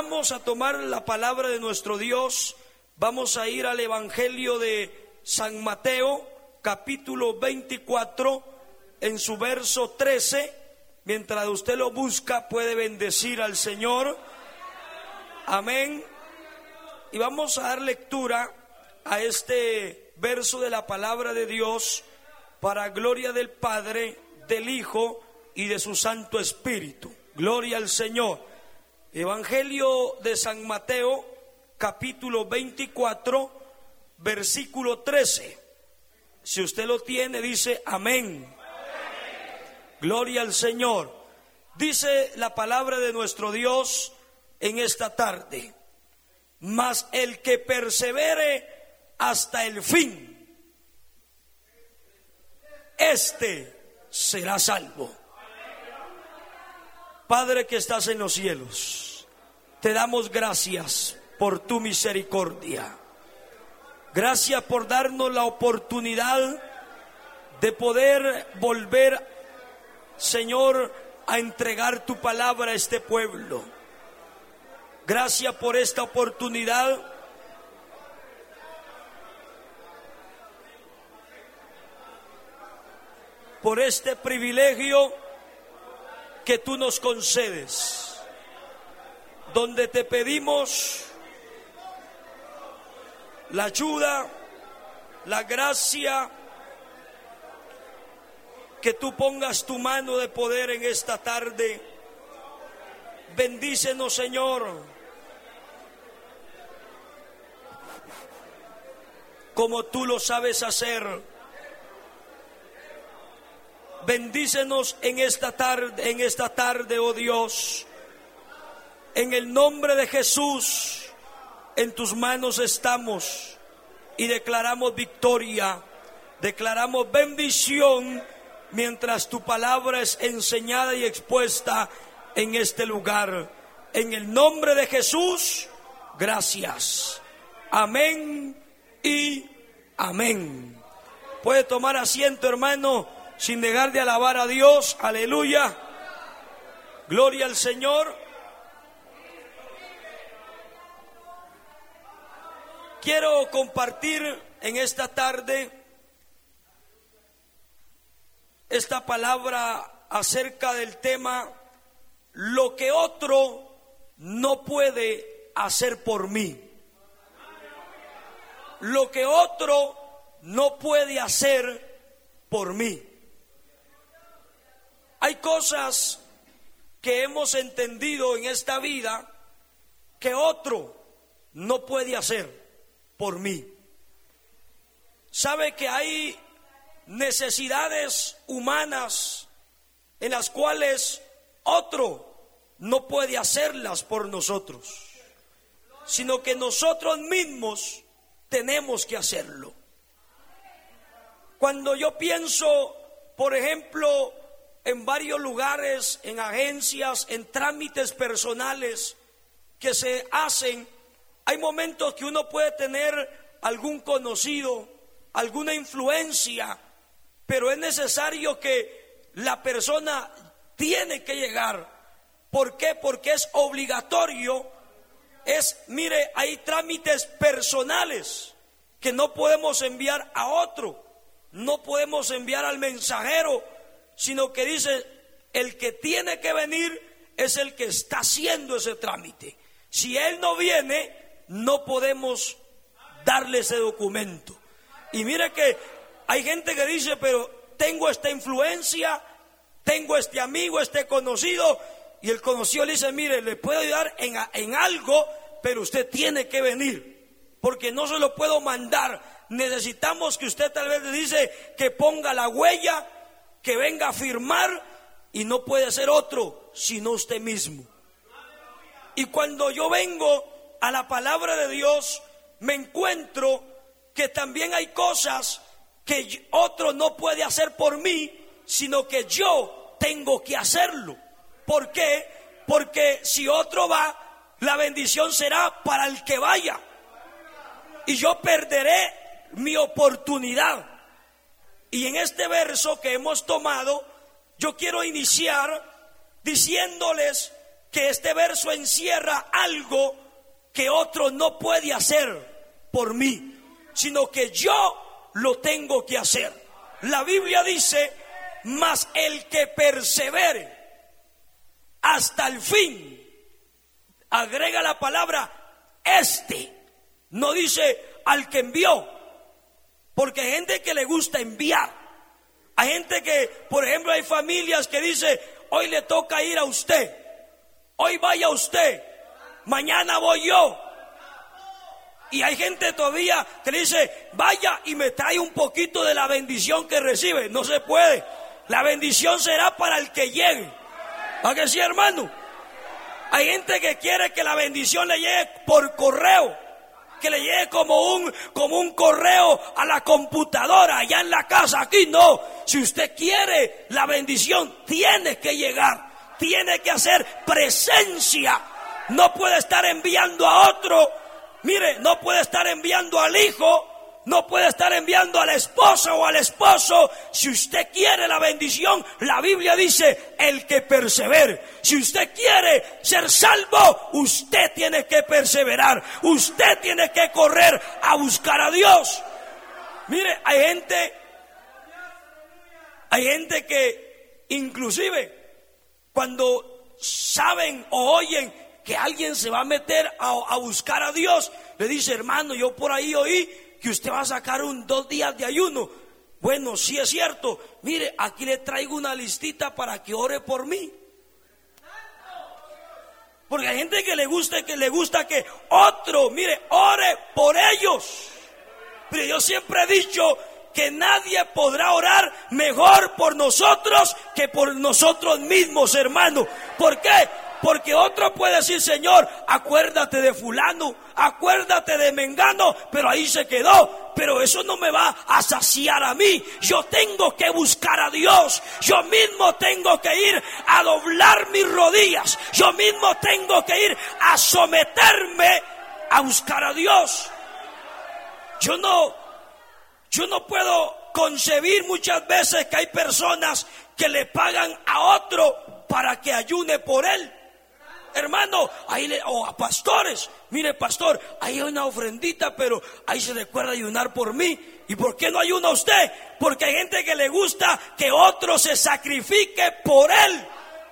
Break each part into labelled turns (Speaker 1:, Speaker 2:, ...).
Speaker 1: Vamos a tomar la palabra de nuestro Dios. Vamos a ir al Evangelio de San Mateo, capítulo 24, en su verso 13. Mientras usted lo busca, puede bendecir al Señor. Amén. Y vamos a dar lectura a este verso de la palabra de Dios para gloria del Padre, del Hijo y de su Santo Espíritu. Gloria al Señor. Evangelio de San Mateo, capítulo 24, versículo 13. Si usted lo tiene, dice amén. Gloria al Señor. Dice la palabra de nuestro Dios en esta tarde. Mas el que persevere hasta el fin, este será salvo. Padre que estás en los cielos, te damos gracias por tu misericordia. Gracias por darnos la oportunidad de poder volver, Señor, a entregar tu palabra a este pueblo. Gracias por esta oportunidad. Por este privilegio que tú nos concedes, donde te pedimos la ayuda, la gracia, que tú pongas tu mano de poder en esta tarde. Bendícenos, Señor. Como tú lo sabes hacer. Bendícenos en esta tarde, en esta tarde, oh Dios. En el nombre de Jesús en tus manos estamos y declaramos victoria, declaramos bendición mientras tu palabra es enseñada y expuesta en este lugar. En el nombre de Jesús, gracias. Amén y amén. Puede tomar asiento, hermano, sin dejar de alabar a Dios. Aleluya. Gloria al Señor. Quiero compartir en esta tarde esta palabra acerca del tema lo que otro no puede hacer por mí. Lo que otro no puede hacer por mí. Hay cosas que hemos entendido en esta vida que otro no puede hacer por mí. Sabe que hay necesidades humanas en las cuales otro no puede hacerlas por nosotros, sino que nosotros mismos tenemos que hacerlo. Cuando yo pienso, por ejemplo, en varios lugares, en agencias, en trámites personales que se hacen hay momentos que uno puede tener algún conocido, alguna influencia, pero es necesario que la persona tiene que llegar. ¿Por qué? Porque es obligatorio. Es, mire, hay trámites personales que no podemos enviar a otro, no podemos enviar al mensajero, sino que dice, el que tiene que venir es el que está haciendo ese trámite. Si él no viene, no podemos darle ese documento. Y mire que hay gente que dice, pero tengo esta influencia, tengo este amigo, este conocido, y el conocido le dice, mire, le puedo ayudar en, en algo, pero usted tiene que venir, porque no se lo puedo mandar. Necesitamos que usted tal vez le dice que ponga la huella, que venga a firmar, y no puede ser otro, sino usted mismo. Y cuando yo vengo a la palabra de Dios, me encuentro que también hay cosas que otro no puede hacer por mí, sino que yo tengo que hacerlo. ¿Por qué? Porque si otro va, la bendición será para el que vaya. Y yo perderé mi oportunidad. Y en este verso que hemos tomado, yo quiero iniciar diciéndoles que este verso encierra algo que otro no puede hacer por mí, sino que yo lo tengo que hacer. La Biblia dice, mas el que persevere hasta el fin, agrega la palabra este, no dice al que envió, porque hay gente que le gusta enviar. Hay gente que, por ejemplo, hay familias que dice, hoy le toca ir a usted, hoy vaya usted, mañana voy yo. Y hay gente todavía que le dice, vaya y me trae un poquito de la bendición que recibe. No se puede. La bendición será para el que llegue. ¿A que sí, hermano? Hay gente que quiere que la bendición le llegue por correo, que le llegue como un, como un correo a la computadora allá en la casa. Aquí no. Si usted quiere la bendición, tiene que llegar, tiene que hacer presencia. No puede estar enviando a otro. Mire, no puede estar enviando al hijo no puede estar enviando a la esposa o al esposo. Si usted quiere la bendición, la Biblia dice, el que persevere. Si usted quiere ser salvo, usted tiene que perseverar. Usted tiene que correr a buscar a Dios. Mire, hay gente, hay gente que inclusive cuando saben o oyen que alguien se va a meter a, a buscar a Dios, le dice, hermano, yo por ahí oí que usted va a sacar un dos días de ayuno. Bueno, sí es cierto. Mire, aquí le traigo una listita para que ore por mí. Porque hay gente que le gusta que le gusta que otro, mire, ore por ellos. Pero yo siempre he dicho que nadie podrá orar mejor por nosotros que por nosotros mismos, hermano. ¿Por qué? Porque otro puede decir, Señor, acuérdate de fulano, acuérdate de Mengano, pero ahí se quedó. Pero eso no me va a saciar a mí. Yo tengo que buscar a Dios. Yo mismo tengo que ir a doblar mis rodillas. Yo mismo tengo que ir a someterme a buscar a Dios. Yo no, yo no puedo concebir muchas veces que hay personas que le pagan a otro para que ayune por él hermano, ahí le, o a pastores, mire pastor, ahí hay una ofrendita, pero ahí se recuerda ayunar por mí. ¿Y por qué no ayuna usted? Porque hay gente que le gusta que otro se sacrifique por él.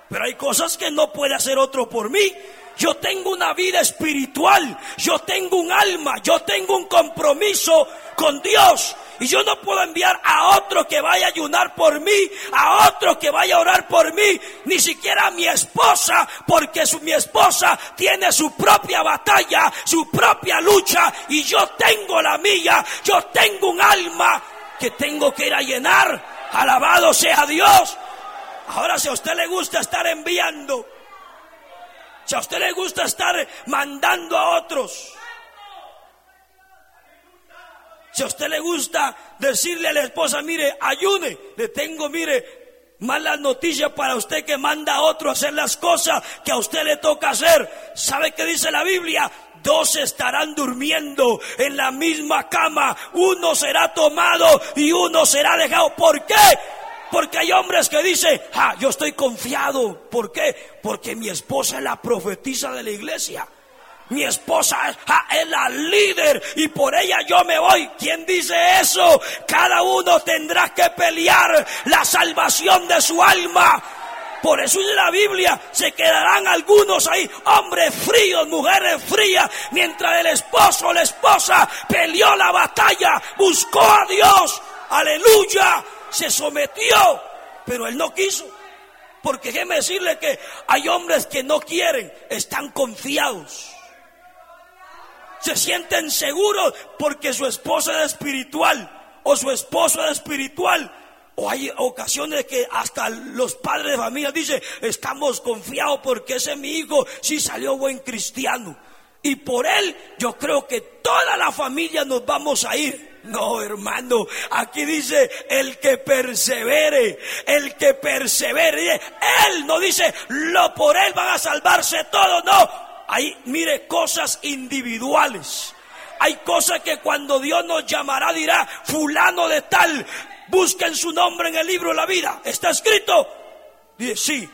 Speaker 1: Pero hay cosas que no puede hacer otro por mí. Yo tengo una vida espiritual, yo tengo un alma, yo tengo un compromiso con Dios. Y yo no puedo enviar a otro que vaya a ayunar por mí, a otro que vaya a orar por mí, ni siquiera a mi esposa, porque mi esposa tiene su propia batalla, su propia lucha, y yo tengo la mía, yo tengo un alma que tengo que ir a llenar. Alabado sea Dios. Ahora si a usted le gusta estar enviando, si a usted le gusta estar mandando a otros, si a usted le gusta decirle a la esposa, mire, ayude, le tengo, mire, malas noticias para usted que manda a otro a hacer las cosas que a usted le toca hacer. ¿Sabe qué dice la Biblia? Dos estarán durmiendo en la misma cama, uno será tomado y uno será dejado. ¿Por qué? Porque hay hombres que dicen, ah, yo estoy confiado. ¿Por qué? Porque mi esposa es la profetisa de la iglesia. Mi esposa es la líder y por ella yo me voy. ¿Quién dice eso? Cada uno tendrá que pelear la salvación de su alma. Por eso en la Biblia se quedarán algunos ahí, hombres fríos, mujeres frías, mientras el esposo o la esposa peleó la batalla, buscó a Dios, aleluya, se sometió, pero él no quiso. Porque déjeme decirle que hay hombres que no quieren, están confiados se sienten seguros porque su esposa es espiritual o su esposo es espiritual. O hay ocasiones que hasta los padres de familia dicen, estamos confiados porque ese mi hijo sí salió buen cristiano. Y por él yo creo que toda la familia nos vamos a ir. No, hermano, aquí dice el que persevere, el que persevere. Él no dice, lo por él van a salvarse todos, no hay, mire, cosas individuales. Hay cosas que cuando Dios nos llamará dirá, fulano de tal, busquen su nombre en el libro de la vida. ¿Está escrito? Dice, sí.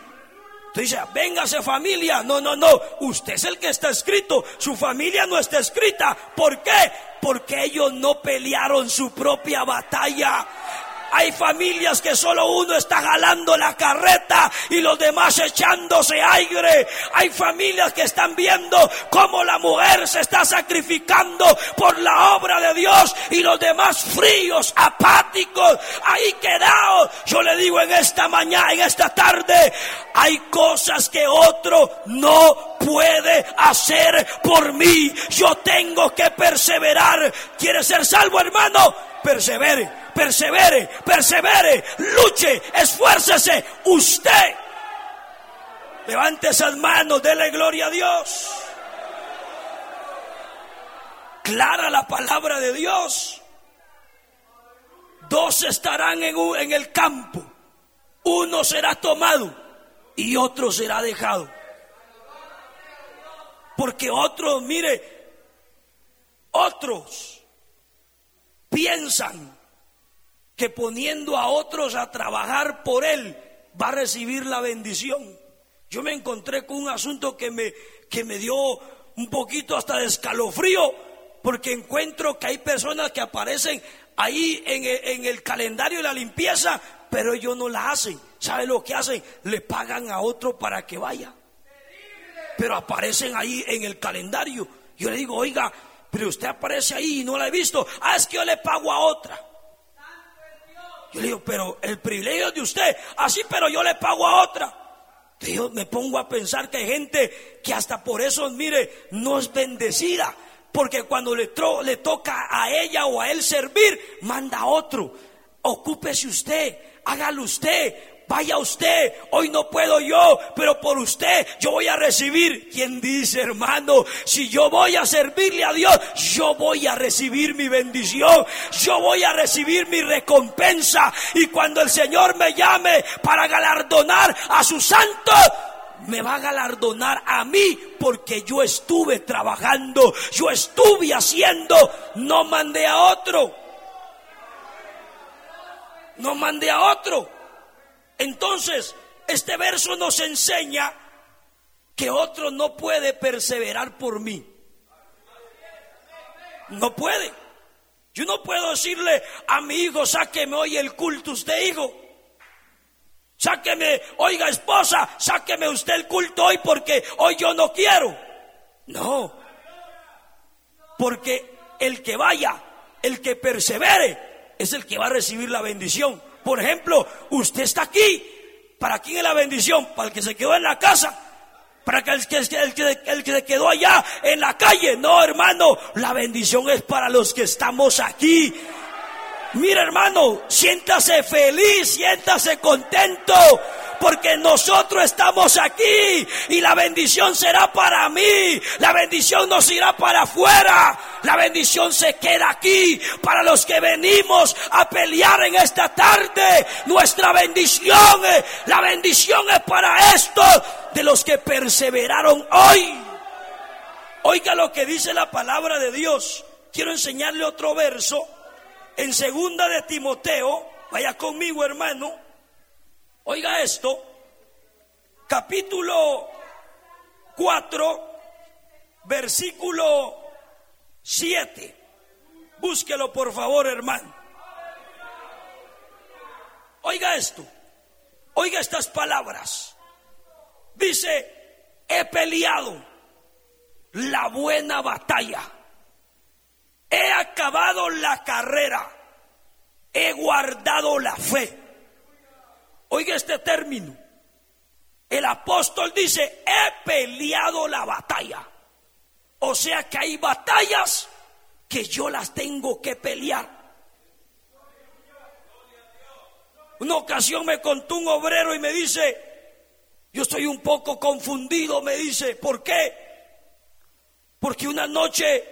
Speaker 1: Tú dices, véngase familia. No, no, no. Usted es el que está escrito. Su familia no está escrita. ¿Por qué? Porque ellos no pelearon su propia batalla. Hay familias que solo uno está jalando la carreta y los demás echándose aire. Hay familias que están viendo cómo la mujer se está sacrificando por la obra de Dios y los demás fríos, apáticos, ahí quedados. Yo le digo en esta mañana, en esta tarde, hay cosas que otro no puede hacer por mí. Yo tengo que perseverar. ¿Quiere ser salvo, hermano? Persevere, persevere, persevere, luche, esfuércese. Usted levante esas manos, dele gloria a Dios. Clara la palabra de Dios. Dos estarán en, en el campo. Uno será tomado y otro será dejado. Porque otros, mire, otros piensan que poniendo a otros a trabajar por él va a recibir la bendición. Yo me encontré con un asunto que me, que me dio un poquito hasta de escalofrío, porque encuentro que hay personas que aparecen ahí en el, en el calendario de la limpieza, pero ellos no la hacen. ¿Sabe lo que hacen? Le pagan a otro para que vaya. Pero aparecen ahí en el calendario. Yo le digo, oiga, pero usted aparece ahí y no la he visto. Ah, es que yo le pago a otra. Yo le digo, pero el privilegio de usted. Así, ah, pero yo le pago a otra. Yo me pongo a pensar que hay gente que hasta por eso, mire, no es bendecida. Porque cuando le, le toca a ella o a él servir, manda a otro. Ocúpese usted, hágalo usted, vaya usted, hoy no puedo yo, pero por usted yo voy a recibir. ¿Quién dice, hermano? Si yo voy a servirle a Dios, yo voy a recibir mi bendición, yo voy a recibir mi recompensa. Y cuando el Señor me llame para galardonar a sus santos, me va a galardonar a mí porque yo estuve trabajando, yo estuve haciendo, no mandé a otro. No mandé a otro. Entonces, este verso nos enseña que otro no puede perseverar por mí. No puede. Yo no puedo decirle a mi hijo, sáqueme hoy el culto usted, hijo. Sáqueme, oiga esposa, sáqueme usted el culto hoy porque hoy yo no quiero. No. Porque el que vaya, el que persevere, es el que va a recibir la bendición. Por ejemplo, usted está aquí. ¿Para quién es la bendición? Para el que se quedó en la casa. Para el que, el, que, el que se quedó allá en la calle. No, hermano. La bendición es para los que estamos aquí. Mira, hermano, siéntase feliz, siéntase contento porque nosotros estamos aquí y la bendición será para mí. La bendición nos irá para afuera. La bendición se queda aquí para los que venimos a pelear en esta tarde. Nuestra bendición, la bendición es para estos de los que perseveraron hoy. Oiga lo que dice la palabra de Dios. Quiero enseñarle otro verso en segunda de Timoteo. Vaya conmigo, hermano. Oiga esto, capítulo 4, versículo 7. Búsquelo por favor, hermano. Oiga esto, oiga estas palabras. Dice, he peleado la buena batalla, he acabado la carrera, he guardado la fe. Oiga este término. El apóstol dice, he peleado la batalla. O sea que hay batallas que yo las tengo que pelear. Una ocasión me contó un obrero y me dice, yo estoy un poco confundido, me dice, ¿por qué? Porque una noche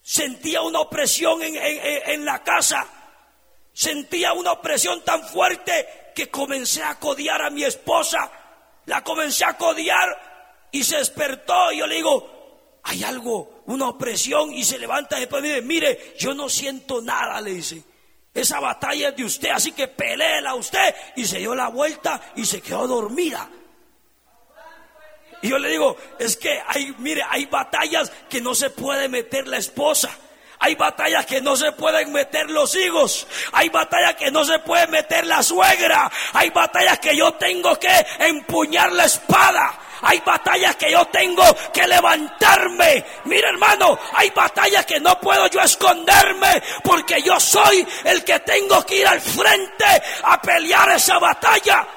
Speaker 1: sentía una opresión en, en la casa, sentía una opresión tan fuerte que comencé a codiar a mi esposa, la comencé a codiar y se despertó y yo le digo, hay algo, una opresión y se levanta después y dice, mire, yo no siento nada, le dice. Esa batalla es de usted, así que peléela usted. Y se dio la vuelta y se quedó dormida. Y yo le digo, es que hay, mire, hay batallas que no se puede meter la esposa. Hay batallas que no se pueden meter los hijos. Hay batallas que no se puede meter la suegra. Hay batallas que yo tengo que empuñar la espada. Hay batallas que yo tengo que levantarme. Mira hermano, hay batallas que no puedo yo esconderme porque yo soy el que tengo que ir al frente a pelear esa batalla.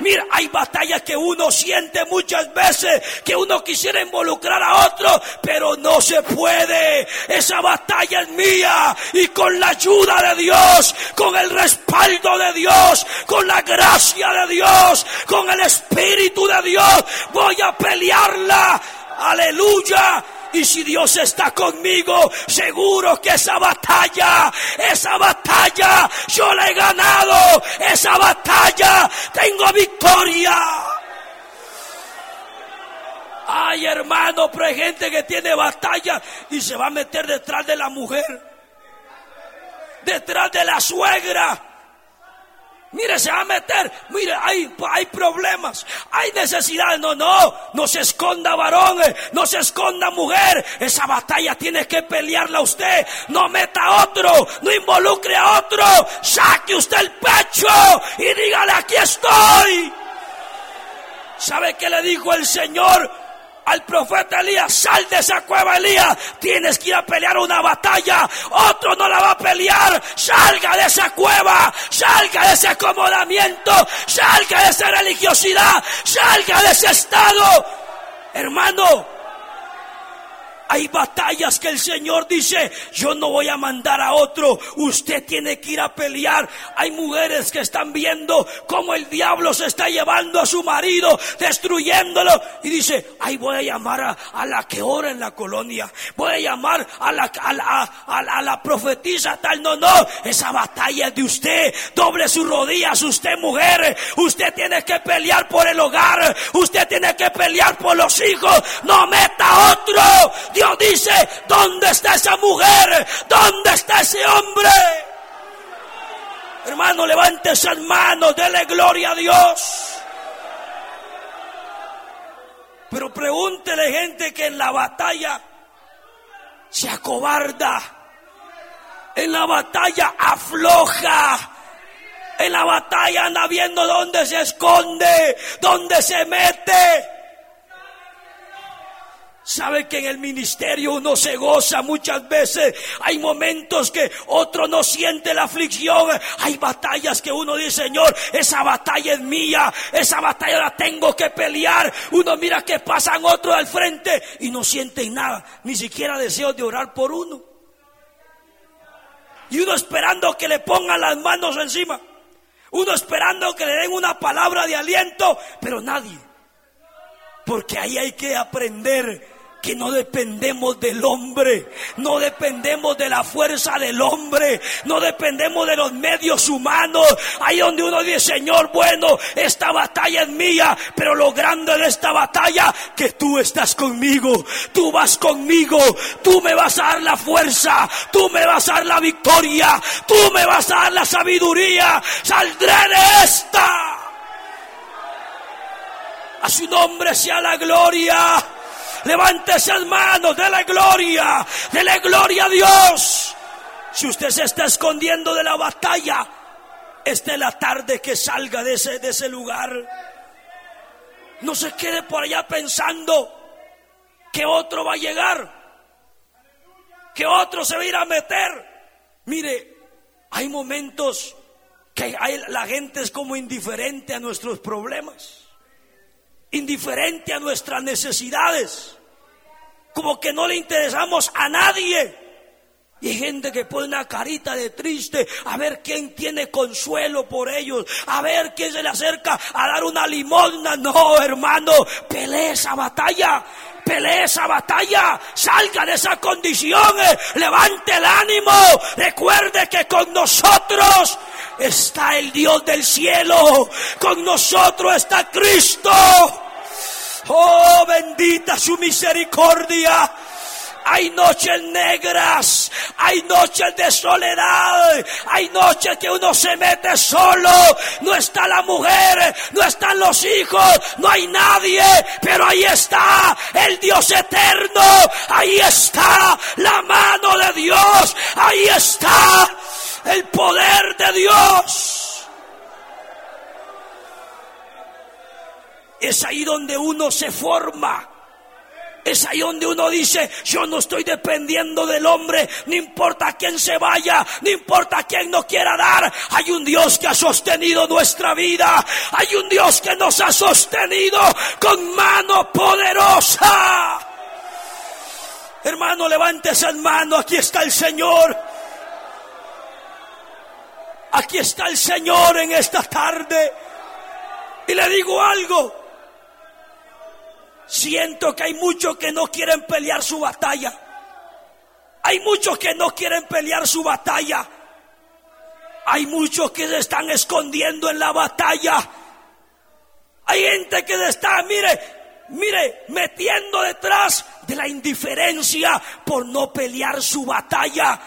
Speaker 1: Mira, hay batallas que uno siente muchas veces que uno quisiera involucrar a otro, pero no se puede. Esa batalla es mía y con la ayuda de Dios, con el respaldo de Dios, con la gracia de Dios, con el Espíritu de Dios, voy a pelearla. Aleluya y si Dios está conmigo, seguro que esa batalla, esa batalla, yo la he ganado. Esa batalla, tengo victoria. Ay, hermano, pero hay gente que tiene batalla y se va a meter detrás de la mujer, detrás de la suegra Mire, se va a meter. Mire, hay, hay problemas, hay necesidades. No, no, no se esconda varón, no se esconda mujer. Esa batalla tiene que pelearla usted. No meta a otro, no involucre a otro. Saque usted el pecho y dígale, aquí estoy. ¿Sabe qué le dijo el Señor al profeta Elías, sal de esa cueva Elías, tienes que ir a pelear una batalla, otro no la va a pelear, salga de esa cueva, salga de ese acomodamiento, salga de esa religiosidad, salga de ese estado. Hermano, hay batallas que el Señor dice, yo no voy a mandar a otro, usted tiene que ir a pelear. Hay mujeres que están viendo cómo el diablo se está llevando a su marido, destruyéndolo. Y dice, ay, voy a llamar a, la que ora en la colonia, voy a llamar a la, a la, a la profetisa tal. No, no, esa batalla es de usted. Doble sus rodillas, usted mujer. Usted tiene que pelear por el hogar, usted tiene que pelear por los hijos. No meta a otro. Dios dice, ¿dónde está esa mujer? ¿Dónde está ese hombre? Hermano, levante esas manos, dele gloria a Dios. Pero pregúntele gente que en la batalla se acobarda, en la batalla afloja, en la batalla anda viendo dónde se esconde, dónde se mete. Sabe que en el ministerio uno se goza muchas veces. Hay momentos que otro no siente la aflicción. Hay batallas que uno dice, Señor, esa batalla es mía. Esa batalla la tengo que pelear. Uno mira que pasan otros al frente y no siente nada. Ni siquiera deseo de orar por uno. Y uno esperando que le pongan las manos encima. Uno esperando que le den una palabra de aliento, pero nadie. Porque ahí hay que aprender que no dependemos del hombre, no dependemos de la fuerza del hombre, no dependemos de los medios humanos. Ahí donde uno dice, Señor, bueno, esta batalla es mía, pero lo grande de esta batalla, que tú estás conmigo, tú vas conmigo, tú me vas a dar la fuerza, tú me vas a dar la victoria, tú me vas a dar la sabiduría, saldré de esta. A su nombre sea la gloria. Levante esas manos, la gloria, dele gloria a Dios. Si usted se está escondiendo de la batalla, esta es la tarde que salga de ese, de ese lugar. No se quede por allá pensando que otro va a llegar, que otro se va a ir a meter. Mire, hay momentos que hay, la gente es como indiferente a nuestros problemas indiferente a nuestras necesidades, como que no le interesamos a nadie. Y hay gente que pone una carita de triste a ver quién tiene consuelo por ellos, a ver quién se le acerca a dar una limosna. No, hermano, pelee esa batalla, pelee esa batalla, salga de esa condición, eh, levante el ánimo, recuerde que con nosotros está el Dios del cielo, con nosotros está Cristo. Oh, bendita su misericordia. Hay noches negras, hay noches de soledad, hay noches que uno se mete solo, no está la mujer, no están los hijos, no hay nadie, pero ahí está el Dios eterno, ahí está la mano de Dios, ahí está el poder de Dios. Es ahí donde uno se forma. Es ahí donde uno dice, yo no estoy dependiendo del hombre, no importa quién se vaya, no importa quién no quiera dar. Hay un Dios que ha sostenido nuestra vida. Hay un Dios que nos ha sostenido con mano poderosa. Hermano, levántese en mano, aquí está el Señor. Aquí está el Señor en esta tarde. Y le digo algo, Siento que hay muchos que no quieren pelear su batalla. Hay muchos que no quieren pelear su batalla. Hay muchos que se están escondiendo en la batalla. Hay gente que se está, mire, mire, metiendo detrás de la indiferencia por no pelear su batalla.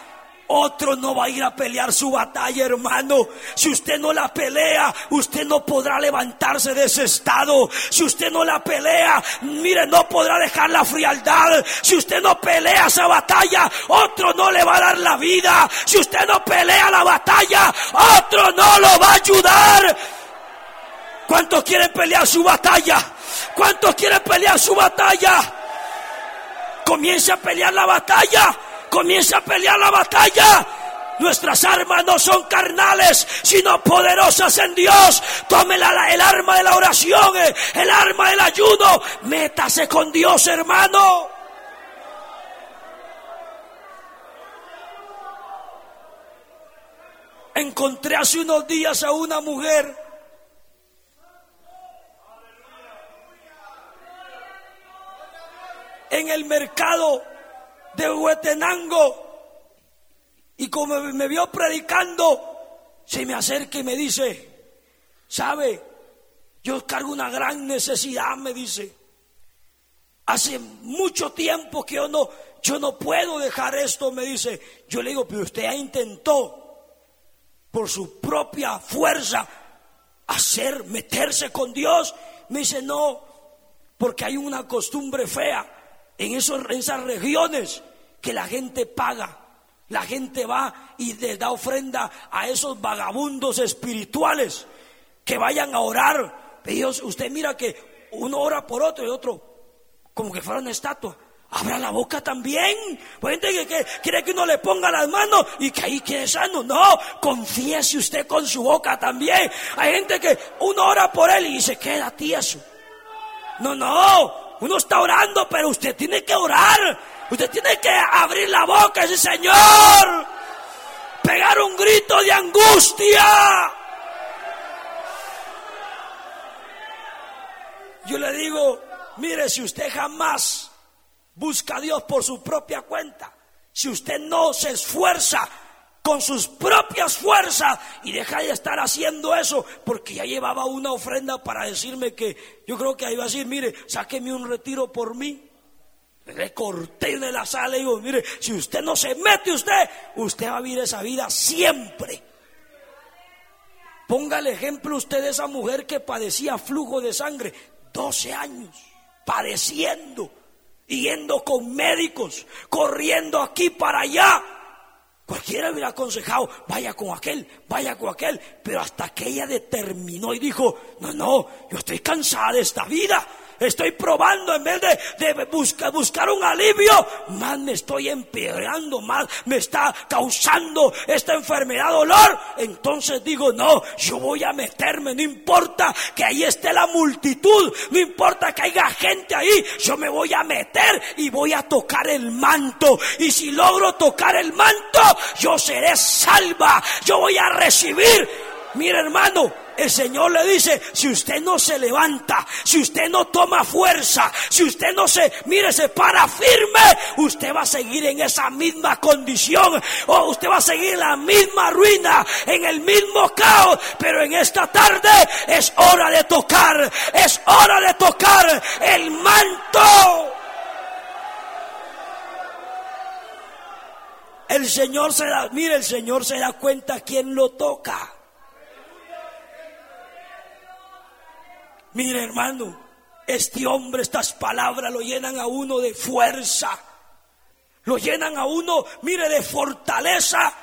Speaker 1: Otro no va a ir a pelear su batalla, hermano. Si usted no la pelea, usted no podrá levantarse de ese estado. Si usted no la pelea, mire, no podrá dejar la frialdad. Si usted no pelea esa batalla, otro no le va a dar la vida. Si usted no pelea la batalla, otro no lo va a ayudar. ¿Cuántos quieren pelear su batalla? ¿Cuántos quieren pelear su batalla? Comience a pelear la batalla comienza a pelear la batalla. Nuestras armas no son carnales, sino poderosas en Dios. Tome el arma de la oración, eh, el arma del ayuno. Métase con Dios, hermano. Encontré hace unos días a una mujer en el mercado de Huetenango. Y como me vio predicando, se me acerca y me dice, ¿sabe? Yo cargo una gran necesidad, me dice. Hace mucho tiempo que yo no, yo no puedo dejar esto, me dice. Yo le digo, pero usted ya intentó por su propia fuerza hacer, meterse con Dios. Me dice, no, porque hay una costumbre fea en, esos, esas regiones que la gente paga. La gente va y le da ofrenda a esos vagabundos espirituales que vayan a orar. Dios, usted mira que uno ora por otro y otro como que fuera una estatua. Abra la boca también. Hay gente que, quiere que uno le ponga las manos y que ahí quede sano. No, confiese usted con su boca también. Hay gente que uno ora por él y se queda tieso. No, no, uno está orando, pero usted tiene que orar. Usted tiene que abrir la boca y decir, Señor, pegar un grito de angustia. Yo le digo, mire, si usted jamás busca a Dios por su propia cuenta, si usted no se esfuerza con sus propias fuerzas y deja de estar haciendo eso porque ya llevaba una ofrenda para decirme que yo creo que ahí va a decir, mire, sáqueme un retiro por mí. Le corté de la sala y digo, mire, si usted no se mete usted, usted va a vivir esa vida siempre. Ponga el ejemplo usted de esa mujer que padecía flujo de sangre, 12 años, padeciendo, yendo con médicos, corriendo aquí para allá Cualquiera hubiera aconsejado, vaya con aquel, vaya con aquel, pero hasta que ella determinó y dijo, no, no, yo estoy cansada de esta vida, estoy probando en vez de, buscar, buscar un alivio, más me estoy empeorando, más me está causando esta enfermedad dolor. Entonces digo, no, yo voy a meterme, no importa que ahí esté la multitud, no importa que haya gente ahí, yo me voy a meter y voy a tocar el manto. Y si logro tocar el manto, yo seré salva, yo voy a recibir. Mira hermano, el Señor le dice, si usted no se levanta, si usted no toma fuerza, si usted no se, mire, se para firme, usted va a seguir en esa misma condición, o usted va a seguir en la misma ruina, en el mismo caos, pero en esta tarde es hora de tocar, es hora de tocar el manto. El Señor se da, mire, el Señor se da cuenta quién lo toca. Mire, hermano, este hombre, estas palabras lo llenan a uno de fuerza. Lo llenan a uno, mire, de fortaleza,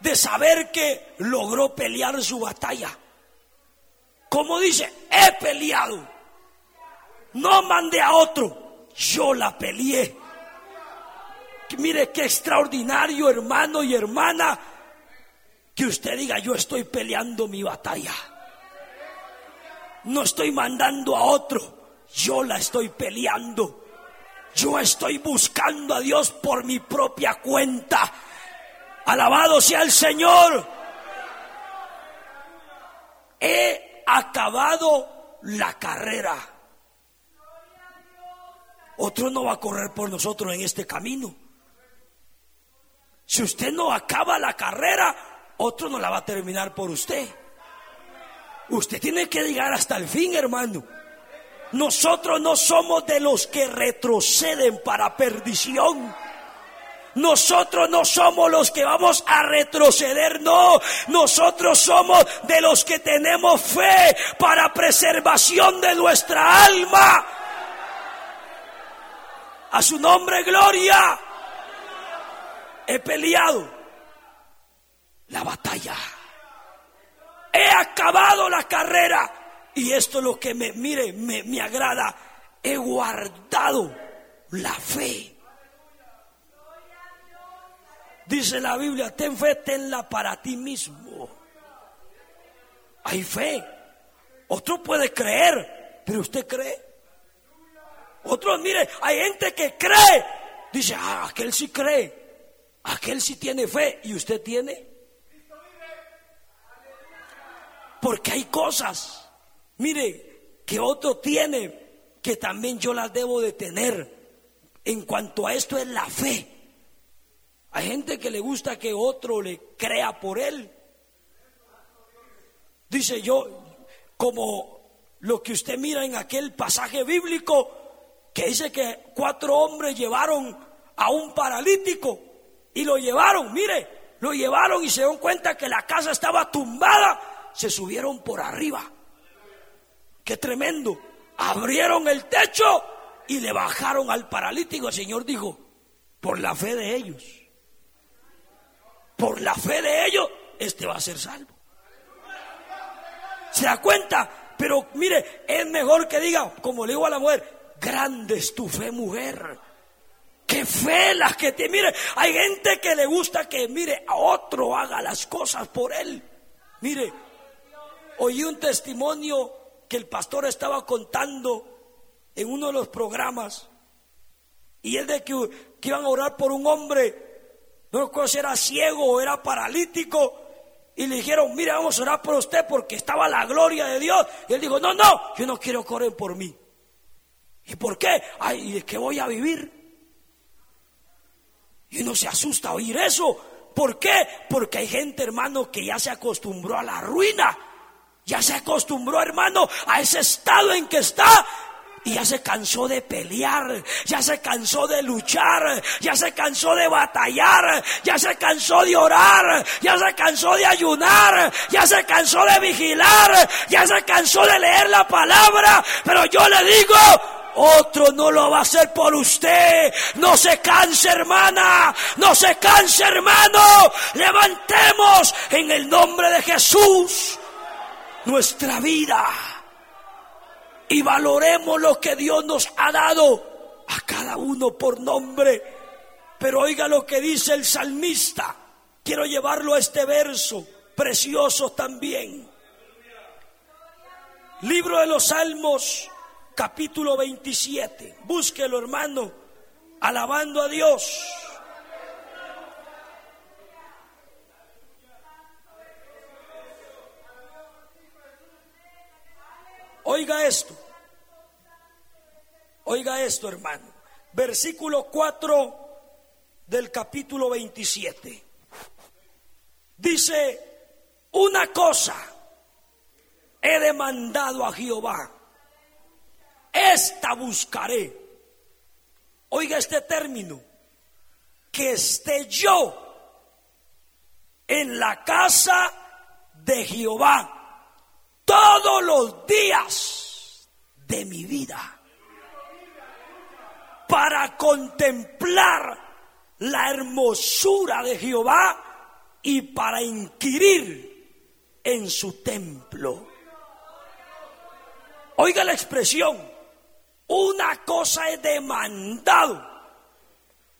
Speaker 1: de saber que logró pelear su batalla. Como dice, he peleado. No mandé a otro, yo la peleé. Mire qué extraordinario hermano y hermana que usted diga, yo estoy peleando mi batalla. No estoy mandando a otro, yo la estoy peleando. Yo estoy buscando a Dios por mi propia cuenta. Alabado sea el Señor. He acabado la carrera. Otro no va a correr por nosotros en este camino. Si usted no acaba la carrera, otro no la va a terminar por usted. Usted tiene que llegar hasta el fin, hermano. Nosotros no somos de los que retroceden para perdición. Nosotros no somos los que vamos a retroceder, no. Nosotros somos de los que tenemos fe para preservación de nuestra alma. A su nombre, gloria he peleado la batalla. He acabado la carrera. Y esto es lo que me, mire, me, agrada. He guardado la fe. Dice la Biblia, ten fe, tenla para ti mismo. Hay fe. Otro puede creer, pero usted cree. Otro, mire, hay gente que cree. Dice, ah, aquel sí cree. Aquel sí tiene fe y usted tiene. Porque hay cosas, mire, que otro tiene que también yo las debo de tener. En cuanto a esto es la fe. Hay gente que le gusta que otro le crea por él. Dice yo, como lo que usted mira en aquel pasaje bíblico, que dice que cuatro hombres llevaron a un paralítico y lo llevaron, mire, lo llevaron y se dieron cuenta que la casa estaba tumbada. Se subieron por arriba. Qué tremendo. Abrieron el techo y le bajaron al paralítico. El Señor dijo, por la fe de ellos, por la fe de ellos, este va a ser salvo. ¿Se da cuenta? Pero mire, es mejor que diga, como le digo a la mujer, grande es tu fe, mujer. Qué fe las que te mire. Hay gente que le gusta que mire a otro haga las cosas por él. Mire, oí un testimonio que el pastor estaba contando en uno de los programas. Y es de que, iban a orar por un hombre, no recuerdo si era ciego o era paralítico. Y le dijeron, mire, vamos a orar por usted porque estaba la gloria de Dios. Y él dijo, no, no, yo no quiero correr por mí. ¿Y por qué? Ay, ¿de qué voy a vivir? Y uno se asusta oír eso. ¿Por qué? Porque hay gente, hermano, que ya se acostumbró a la ruina. Ya se acostumbró, hermano, a ese estado en que está. Y ya se cansó de pelear, ya se cansó de luchar, ya se cansó de batallar, ya se cansó de orar, ya se cansó de ayunar, ya se cansó de vigilar, ya se cansó de leer la palabra. Pero yo le digo, otro no lo va a hacer por usted. No se canse, hermana. No se canse, hermano. Levantemos en el nombre de Jesús nuestra vida. Y valoremos lo que Dios nos ha dado a cada uno por nombre. Pero oiga lo que dice el salmista. Quiero llevarlo a este verso, precioso también. Libro de los Salmos, capítulo 27. Búsquelo, hermano, alabando a Dios. Oiga esto. Oiga esto, hermano. Versículo 4 del capítulo 27. Dice, una cosa he demandado a Jehová esta buscaré. Oiga este término, que esté yo en la casa de Jehová todos los días de mi vida para contemplar la hermosura de Jehová y para inquirir en su templo. Oiga la expresión, una cosa es demandado.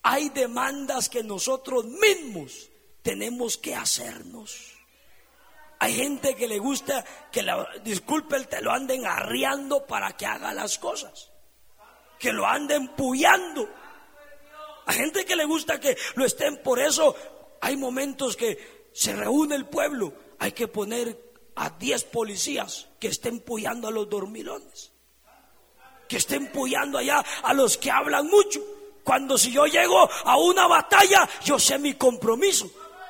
Speaker 1: Hay demandas que nosotros mismos tenemos que hacernos. Hay gente que le gusta que, la, disculpe, te lo anden arriando para que haga las cosas. Que lo anden puyando. Hay gente que le gusta que lo estén. Por eso hay momentos que se reúne el pueblo. Hay que poner a 10 policías que estén puyando a los dormilones. Que estén puyando allá a los que hablan mucho. Cuando si yo llego a una batalla, yo sé mi compromiso.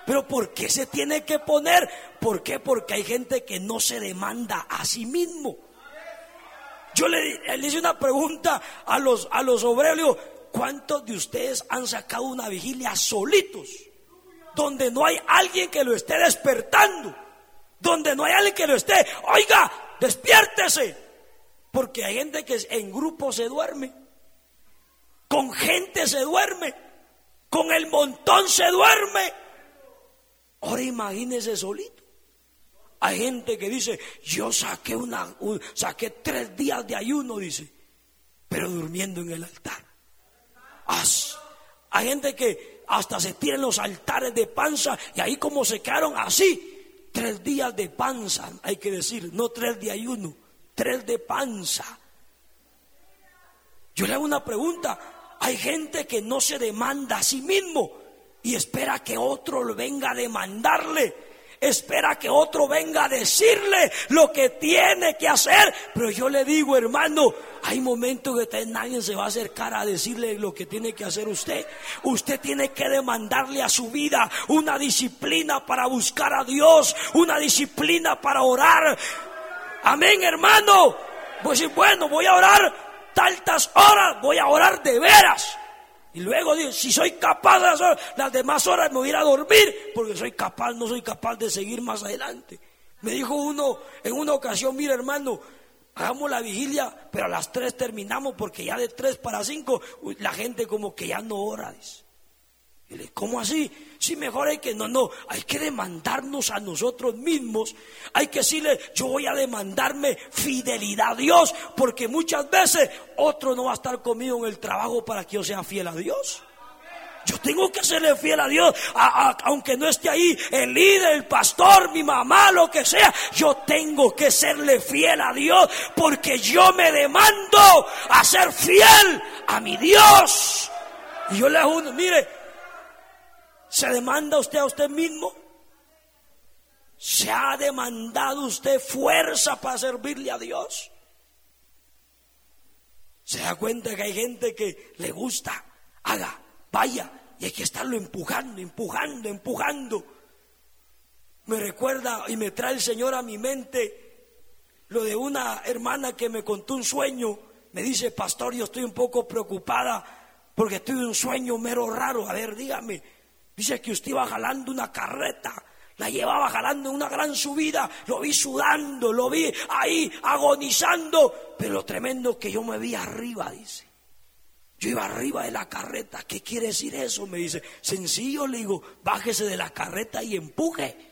Speaker 1: Pero ¿por qué se tiene que poner? ¿Por qué? Porque hay gente que no se demanda a sí mismo. Yo le, hice una pregunta a los, a los obreros, ¿cuántos de ustedes han sacado una vigilia solitos? Donde no hay alguien que lo esté despertando, donde no hay alguien que lo esté, oiga, despiértese, porque hay gente que en grupo se duerme, con gente se duerme, con el montón se duerme. Ahora imagínese solito. Hay gente que dice, yo saqué una, saqué tres días de ayuno, dice, pero durmiendo en el altar. hay gente que hasta se tiran los altares de panza y ahí como se quedaron así, tres días de panza, hay que decir, no tres de ayuno, tres de panza. Yo le hago una pregunta, hay gente que no se demanda a sí mismo, y espera que otro venga a demandarle. Espera que otro venga a decirle lo que tiene que hacer. Pero yo le digo, hermano, hay momentos que nadie se va a acercar a decirle lo que tiene que hacer usted. Usted tiene que demandarle a su vida una disciplina para buscar a Dios, una disciplina para orar. Amén, hermano. Pues bueno, voy a orar tantas horas, voy a orar de veras. Y luego digo, si soy capaz de las, las demás horas me voy a ir a dormir, porque soy capaz, no soy capaz de seguir más adelante. Me dijo uno en una ocasión, mira hermano, hagamos la vigilia, pero a las tres terminamos porque ya de tres para cinco la gente como que ya no ora. ¿Cómo así? Si mejor hay que, no, no, hay que demandarnos a nosotros mismos. Hay que decirle, yo voy a demandarme fidelidad a Dios, porque muchas veces otro no va a estar conmigo en el trabajo para que yo sea fiel a Dios. Yo tengo que serle fiel a Dios, aunque no esté ahí el líder, el pastor, mi mamá, lo que sea. Yo tengo que serle fiel a Dios porque yo me demando a ser fiel a mi Dios. Y yo le hago, mire, ¿Se demanda usted a usted mismo? ¿Se ha demandado usted fuerza para servirle a Dios? ¿Se da cuenta que hay gente que le gusta? Haga, vaya, y hay que estarlo empujando, empujando, empujando. Me recuerda y me trae el Señor a mi mente lo de una hermana que me contó un sueño. Me dice, pastor, yo estoy un poco preocupada porque tuve un sueño mero raro. A ver, dígame, Dice que usted iba jalando una carreta, la llevaba jalando en una gran subida, lo vi sudando, lo vi ahí agonizando, pero lo tremendo que yo me vi arriba, dice. Yo iba arriba de la carreta, ¿qué quiere decir eso? Me dice, sencillo, le digo, bájese de la carreta y empuje.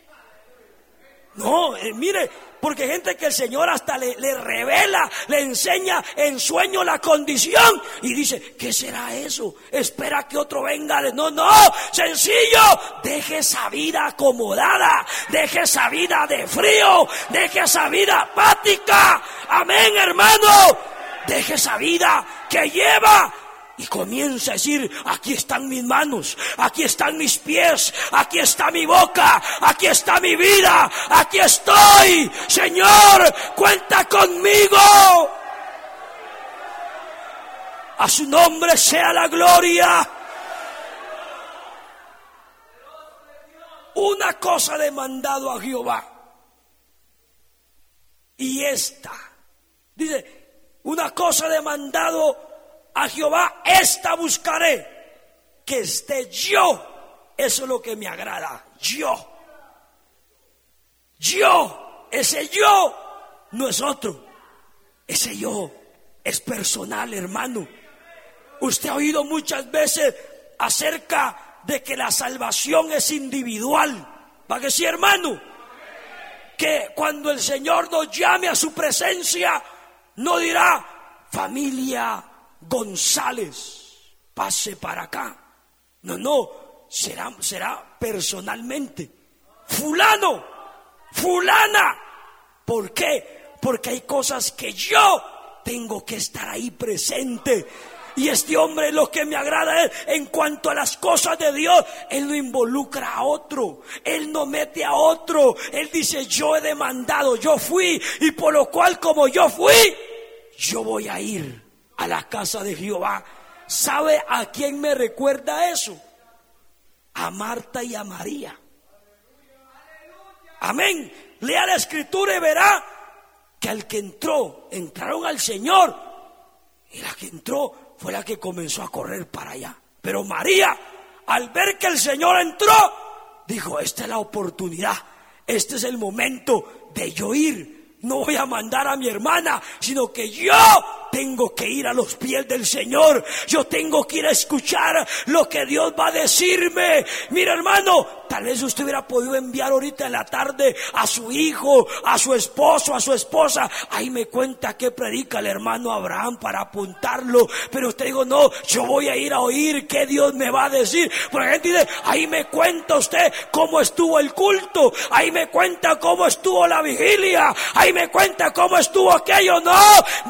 Speaker 1: No, eh, mire, porque gente que el Señor hasta le, le, revela, le enseña en sueño la condición y dice, ¿qué será eso? Espera que otro venga. No, no, sencillo, deje esa vida acomodada, deje esa vida de frío, deje esa vida apática. Amén, hermano. Deje esa vida que lleva y comienza a decir, aquí están mis manos, aquí están mis pies, aquí está mi boca, aquí está mi vida, aquí estoy. Señor, cuenta conmigo. A su nombre sea la gloria. Una cosa demandado a Jehová. Y esta, dice, una cosa demandado a Jehová, esta buscaré. que esté yo. Eso es lo que me agrada. Yo. Yo. Ese yo no es otro. Ese yo es personal, hermano. Usted ha oído muchas veces acerca de que la salvación es individual. ¿Va que sí, hermano? Que cuando el Señor nos llame a su presencia, no dirá, familia González, pase para acá. No, no, será, será personalmente. Fulano, fulana. ¿Por qué? Porque hay cosas que yo tengo que estar ahí presente y este hombre lo que me agrada es, en cuanto a las cosas de Dios, él no involucra a otro, él no mete a otro, él dice, yo he demandado, yo fui, y por lo cual como yo fui, yo voy a ir a la casa de Jehová. ¿Sabe a quién me recuerda eso? A Marta y a María. Amén. Lea la escritura y verá que al que entró, entraron al Señor. Y la que entró fue la que comenzó a correr para allá. Pero María, al ver que el Señor entró, dijo, esta es la oportunidad, este es el momento de yo ir. No voy a mandar a mi hermana, sino que yo tengo que ir a los pies del Señor. Yo tengo que ir a escuchar lo que Dios va a decirme. Mira hermano, tal vez usted hubiera podido enviar ahorita en la tarde a su hijo, a su esposo, a su esposa. Ahí me cuenta que predica el hermano Abraham para apuntarlo. Pero usted digo, no, yo voy a ir a oír qué Dios me va a decir. Por gente dice, ahí me cuenta usted cómo estuvo el culto. Ahí me cuenta cómo estuvo la vigilia. Ahí me cuenta cómo estuvo aquello. No,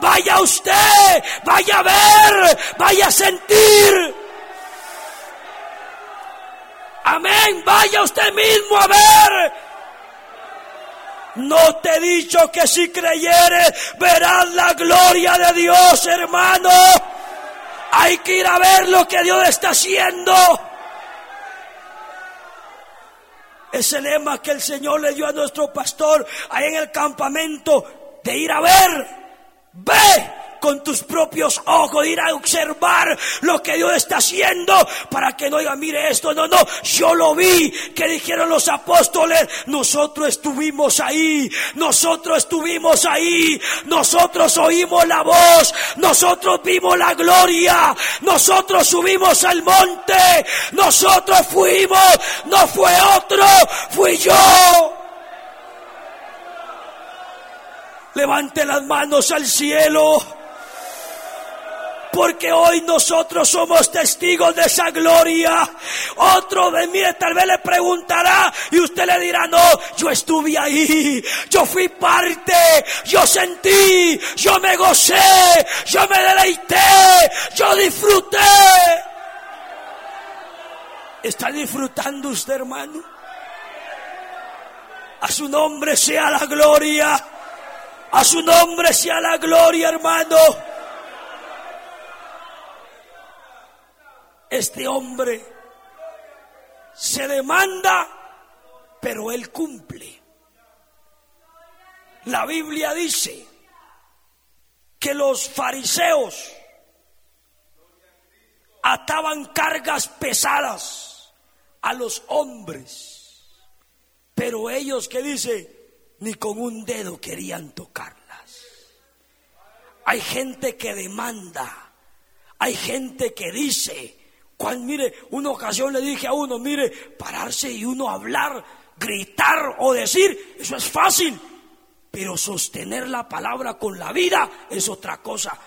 Speaker 1: vaya usted vaya a ver, vaya a sentir. Amén, vaya usted mismo a ver. No te he dicho que si creyeres verás la gloria de Dios, hermano. Hay que ir a ver lo que Dios está haciendo. Ese lema que el Señor le dio a nuestro pastor ahí en el campamento de ir a ver. Ve con tus propios ojos, ir a observar lo que Dios está haciendo para que no diga, mire esto, no, no, yo lo vi, que dijeron los apóstoles, nosotros estuvimos ahí, nosotros estuvimos ahí, nosotros oímos la voz, nosotros vimos la gloria, nosotros subimos al monte, nosotros fuimos, no fue otro, fui yo. Levante las manos al cielo porque hoy nosotros somos testigos de esa gloria. Otro de mí tal vez le preguntará y usted le dirá, no, yo estuve ahí, yo fui parte, yo sentí, yo me gocé, yo me deleité, yo disfruté. ¿Está disfrutando usted, hermano? A su nombre sea la gloria. A su nombre sea la gloria, hermano. Este hombre se demanda, pero él cumple. La Biblia dice que los fariseos ataban cargas pesadas a los hombres, pero ellos que dice, ni con un dedo querían tocarlas. Hay gente que demanda, hay gente que dice, cual, mire, una ocasión le dije a uno, mire, pararse y uno hablar, gritar o decir, eso es fácil. Pero sostener la palabra con la vida es otra cosa.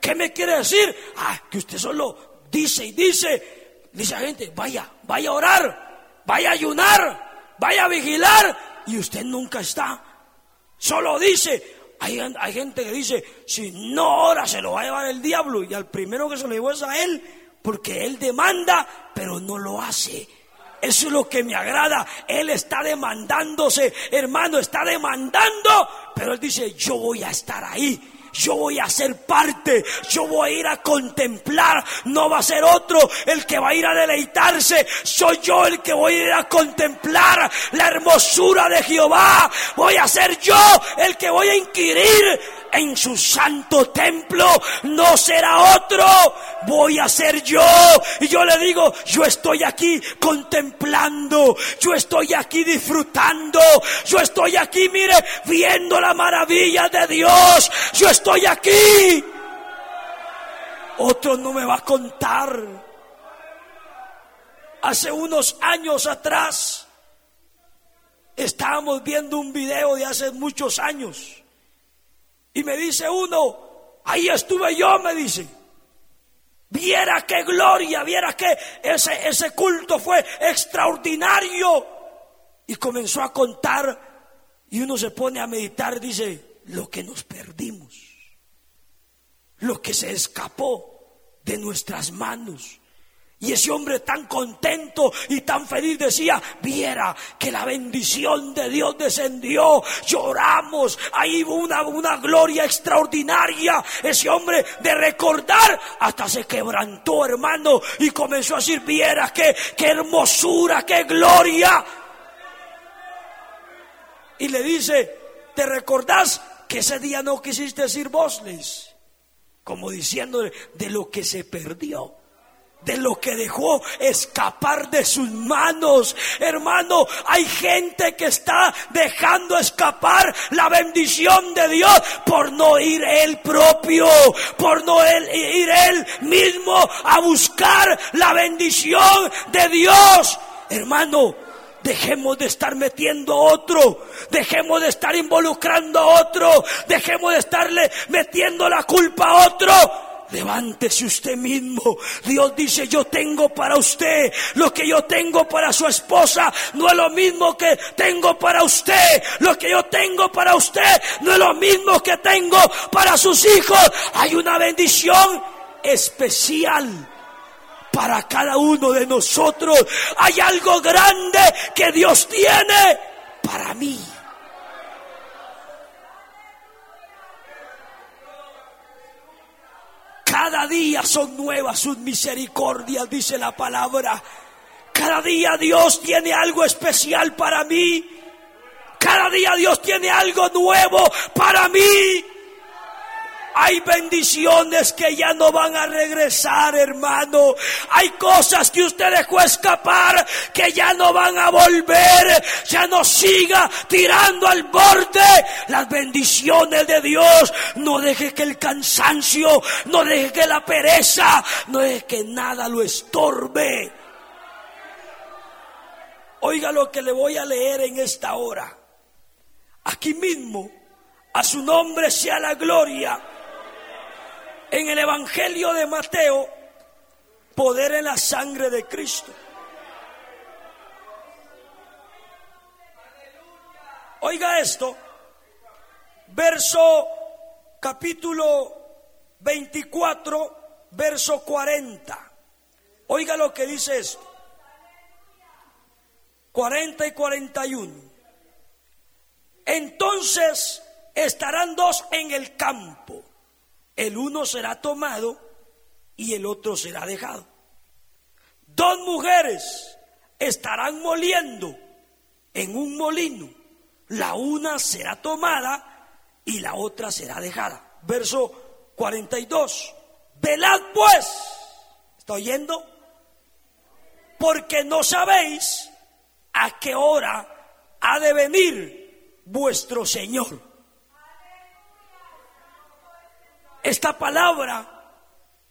Speaker 1: ¿Qué me quiere decir? Ah, que usted solo dice y dice. Dice a gente, vaya, vaya a orar, vaya a ayunar, vaya a vigilar. Y usted nunca está. Solo dice. Hay, hay gente que dice, si no ora se lo va a llevar el diablo. Y al primero que se lo llevó es a él porque Él demanda, pero no lo hace. Eso es lo que me agrada. Él está demandándose, hermano, está demandando, pero Él dice, yo voy a estar ahí. Yo voy a ser parte, yo voy a ir a contemplar, no va a ser otro el que va a ir a deleitarse, soy yo el que voy a ir a contemplar la hermosura de Jehová, voy a ser yo el que voy a inquirir en su santo templo, no será otro, voy a ser yo. Y yo le digo, yo estoy aquí contemplando, yo estoy aquí disfrutando, yo estoy aquí, mire, viendo la maravilla de Dios, yo estoy aquí. Otro no me va a contar. Hace unos años atrás estábamos viendo un video de hace muchos años y me dice uno, ahí estuve yo, me dice. Viera qué gloria, viera que ese, ese culto fue extraordinario. Y comenzó a contar y uno se pone a meditar, dice, lo que nos perdimos, lo que se escapó de nuestras manos y ese hombre tan contento y tan feliz decía, viera que la bendición de Dios descendió, lloramos, ahí hubo una, una gloria extraordinaria. Ese hombre de recordar hasta se quebrantó, hermano, y comenzó a decir, viera qué, qué hermosura, qué gloria. Y le dice, ¿te recordás que ese día no quisiste decir vosles? Como diciendo de lo que se perdió de lo que dejó escapar de sus manos. Hermano, hay gente que está dejando escapar la bendición de Dios por no ir él propio, por no ir él mismo a buscar la bendición de Dios. Hermano, Dejemos de estar metiendo a otro. Dejemos de estar involucrando a otro. Dejemos de estarle metiendo la culpa a otro Levántese usted mismo. Dios dice, yo tengo para usted lo que yo tengo para su esposa. No es lo mismo que tengo para usted. Lo que yo tengo para usted no es lo mismo que tengo para sus hijos. Hay una bendición especial para cada uno de nosotros. Hay algo grande que Dios tiene para mí. Cada día son nuevas sus misericordias, dice la palabra. Cada día Dios tiene algo especial para mí. Cada día Dios tiene algo nuevo para mí. Hay bendiciones que ya no van a regresar, hermano. Hay cosas que usted dejó escapar que ya no van a volver. Ya no siga tirando al borde las bendiciones de Dios. No deje que el cansancio, no deje que la pereza, no deje que nada lo estorbe. Oiga lo que le voy a leer en esta hora. Aquí mismo, a su nombre sea la gloria en el Evangelio de Mateo poder en la sangre de Cristo. Oiga esto, verso capítulo 24, verso 40. Oiga lo que dice esto. 40 y 41. Entonces estarán dos en el campo el uno será tomado y el otro será dejado. Dos mujeres estarán moliendo en un molino. La una será tomada y la otra será dejada. Verso 42. Velad pues. ¿Está oyendo? Porque no sabéis a qué hora ha de venir vuestro Señor. Esta palabra,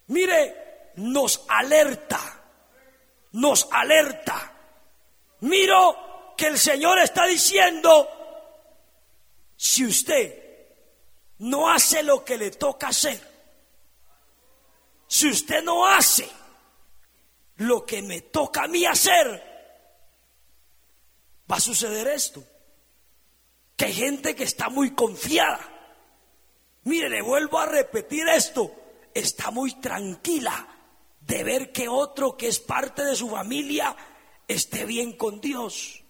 Speaker 1: mire, nos alerta, nos alerta. Miro que el Señor está diciendo, si usted no hace lo que le toca hacer, si usted no hace lo que me toca a mí hacer, va a suceder esto. Que hay gente que está muy confiada Mire, le vuelvo a repetir esto. Está muy tranquila de ver que otro que es parte de su familia esté bien con Dios,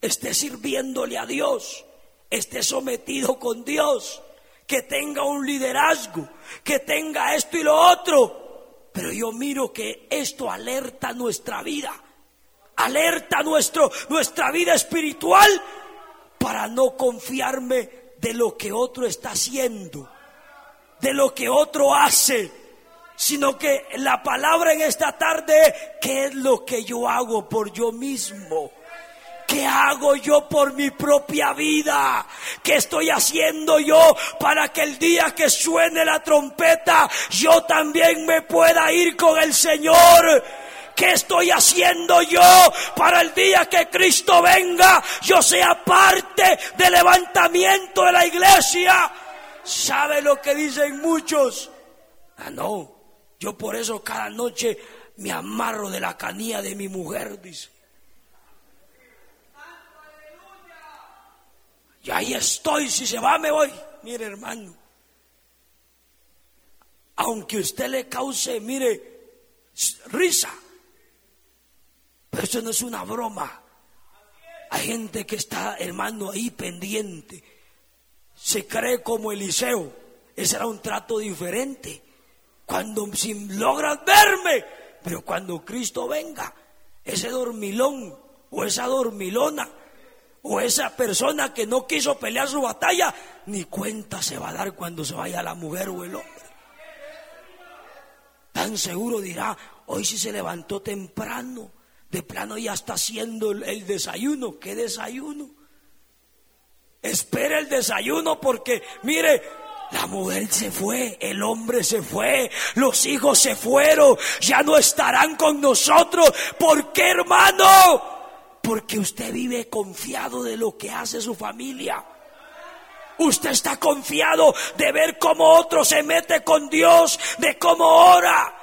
Speaker 1: esté sirviéndole a Dios, esté sometido con Dios, que tenga un liderazgo, que tenga esto y lo otro. Pero yo miro que esto alerta nuestra vida, alerta nuestro, nuestra vida espiritual para no confiarme de lo que otro está haciendo de lo que otro hace, sino que la palabra en esta tarde, ¿qué es lo que yo hago por yo mismo? ¿Qué hago yo por mi propia vida? ¿Qué estoy haciendo yo para que el día que suene la trompeta yo también me pueda ir con el Señor? ¿Qué estoy haciendo yo para el día que Cristo venga? Yo sea parte del levantamiento de la iglesia. ¿Sabe lo que dicen muchos? Ah, no. Yo por eso cada noche me amarro de la canilla de mi mujer, dice. Y ahí estoy, si se va me voy. Mire hermano, aunque usted le cause, mire, risa, pero eso no es una broma. Hay gente que está, hermano, ahí pendiente. Se cree como Eliseo. Ese era un trato diferente. Cuando si logras verme, pero cuando Cristo venga, ese dormilón o esa dormilona o esa persona que no quiso pelear su batalla, ni cuenta se va a dar cuando se vaya la mujer o el hombre. Tan seguro dirá, hoy si se levantó temprano, de plano ya está haciendo el, desayuno. ¿Qué desayuno? Espera el desayuno porque, mire, la mujer se fue, el hombre se fue, los hijos se fueron, ya no estarán con nosotros. ¿Por qué, hermano? Porque usted vive confiado de lo que hace su familia. Usted está confiado de ver cómo otro se mete con Dios, de cómo ora.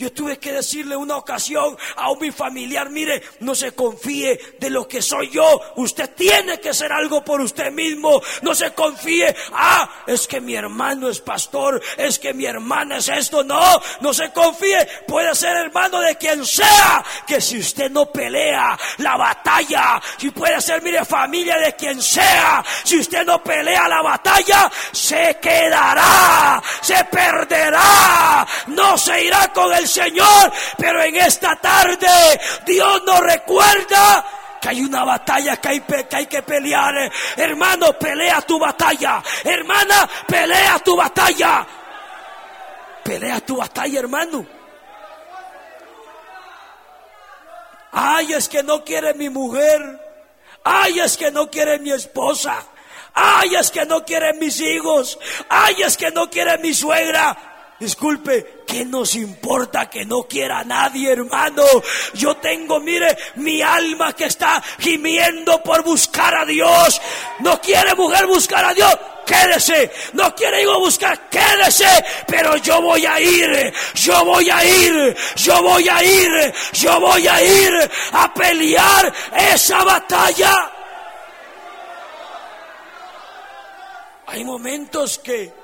Speaker 1: Yo tuve que decirle una ocasión a un mi familiar, mire, no se confíe de lo que soy yo. Usted tiene que ser algo por usted mismo. No se confíe, ah, es que mi hermano es pastor, es que mi hermana es esto. No, no se confíe. Puede ser hermano de quien sea. Que si usted no pelea la batalla, si puede ser, mire, familia de quien sea. Si usted no pelea la batalla, se quedará, se perderá. No se irá con el Señor, pero en esta tarde Dios nos recuerda que hay una batalla que hay, que hay que pelear. Hermano, pelea tu batalla. Hermana, pelea tu batalla. Pelea tu batalla, hermano. Ay, es que no quiere mi mujer. Ay, es que no quiere mi esposa. Ay, es que no quiere mis hijos. Ay, es que no quiere mi suegra. Disculpe, ¿qué nos importa que no quiera nadie, hermano? Yo tengo, mire, mi alma que está gimiendo por buscar a Dios. No quiere mujer buscar a Dios. Quédese, no quiere hijo buscar, quédese, pero yo voy a ir, yo voy a ir, yo voy a ir, yo voy a ir a pelear esa batalla. Hay momentos que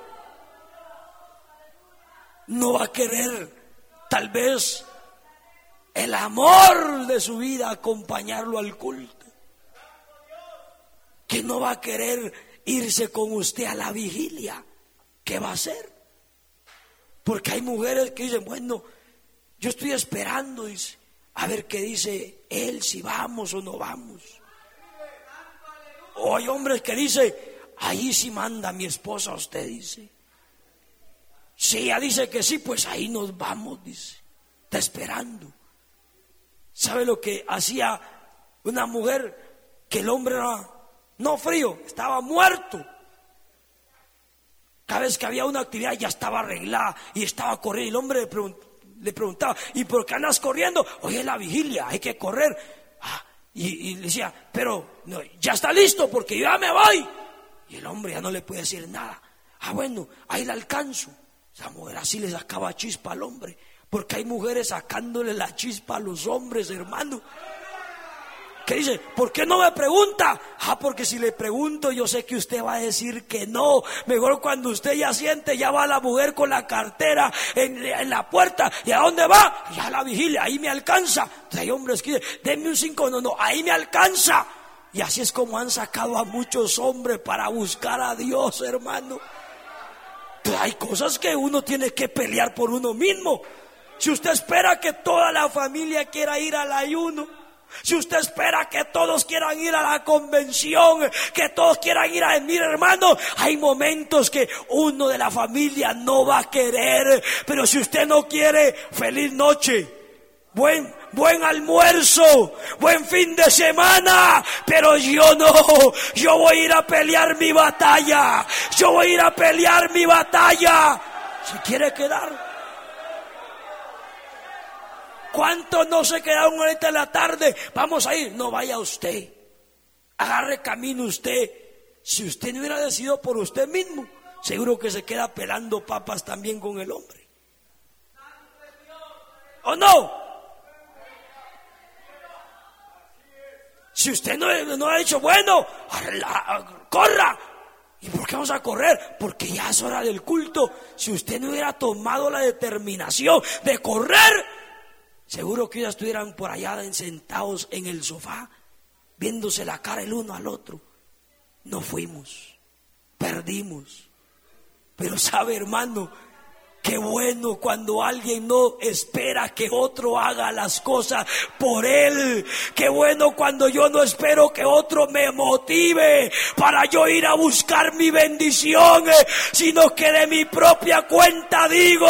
Speaker 1: no va a querer tal vez el amor de su vida acompañarlo al culto. Que no va a querer irse con usted a la vigilia. ¿Qué va a hacer? Porque hay mujeres que dicen, bueno, yo estoy esperando, a ver qué dice él, si vamos o no vamos. O hay hombres que dicen, ahí sí manda mi esposa, usted dice. Si ella dice que sí, pues ahí nos vamos, dice. Está esperando. ¿Sabe lo que hacía una mujer? Que el hombre era no frío, estaba muerto. Cada vez que había una actividad ya estaba arreglada y estaba corriendo. El hombre le, preguntaba, ¿y por qué andas corriendo? Oye, la vigilia, hay que correr. Ah, y, le decía, pero ya está listo porque ya me voy. Y el hombre ya no le puede decir nada. Ah, bueno, ahí la alcanzo. Esa mujer así le sacaba chispa al hombre. Porque hay mujeres sacándole la chispa a los hombres, hermano. ¿Qué dice? ¿Por qué no me pregunta? Ah, porque si le pregunto yo sé que usted va a decir que no. Mejor cuando usted ya siente, ya va la mujer con la cartera en, la puerta. ¿Y a dónde va? Ya la vigilia, ahí me alcanza. hay hombres que dicen, denme un cinco, no, no, ahí me alcanza. Y así es como han sacado a muchos hombres para buscar a Dios, hermano hay cosas que uno tiene que pelear por uno mismo. Si usted espera que toda la familia quiera ir al ayuno, Si usted espera que todos quieran ir a la convención, que todos quieran ir a mire hermano, hay momentos que uno de la familia no va a querer, pero si usted no quiere, feliz noche. Buen, buen almuerzo, buen fin de semana, pero yo no, yo voy a ir a pelear mi batalla, yo voy a ir a pelear mi batalla. Si quiere quedar, ¿Cuántos no se quedaron ahorita en la tarde? Vamos a ir. No vaya usted. Agarre camino usted. Si usted no hubiera decidido por usted mismo, seguro que se queda pelando papas también con el hombre. ¿O no? Si usted no, no ha dicho, bueno, corra. ¿Y por qué vamos a correr? Porque ya es hora del culto. Si usted no hubiera tomado la determinación de correr, Seguro que ya estuvieran por allá sentados en el sofá, viéndose la cara el uno al otro. No fuimos, perdimos. Pero sabe, hermano, Qué bueno cuando alguien no espera que otro haga las cosas por él. Qué bueno cuando yo no espero que otro me motive para yo ir a buscar mi bendición, eh, sino que de mi propia cuenta digo,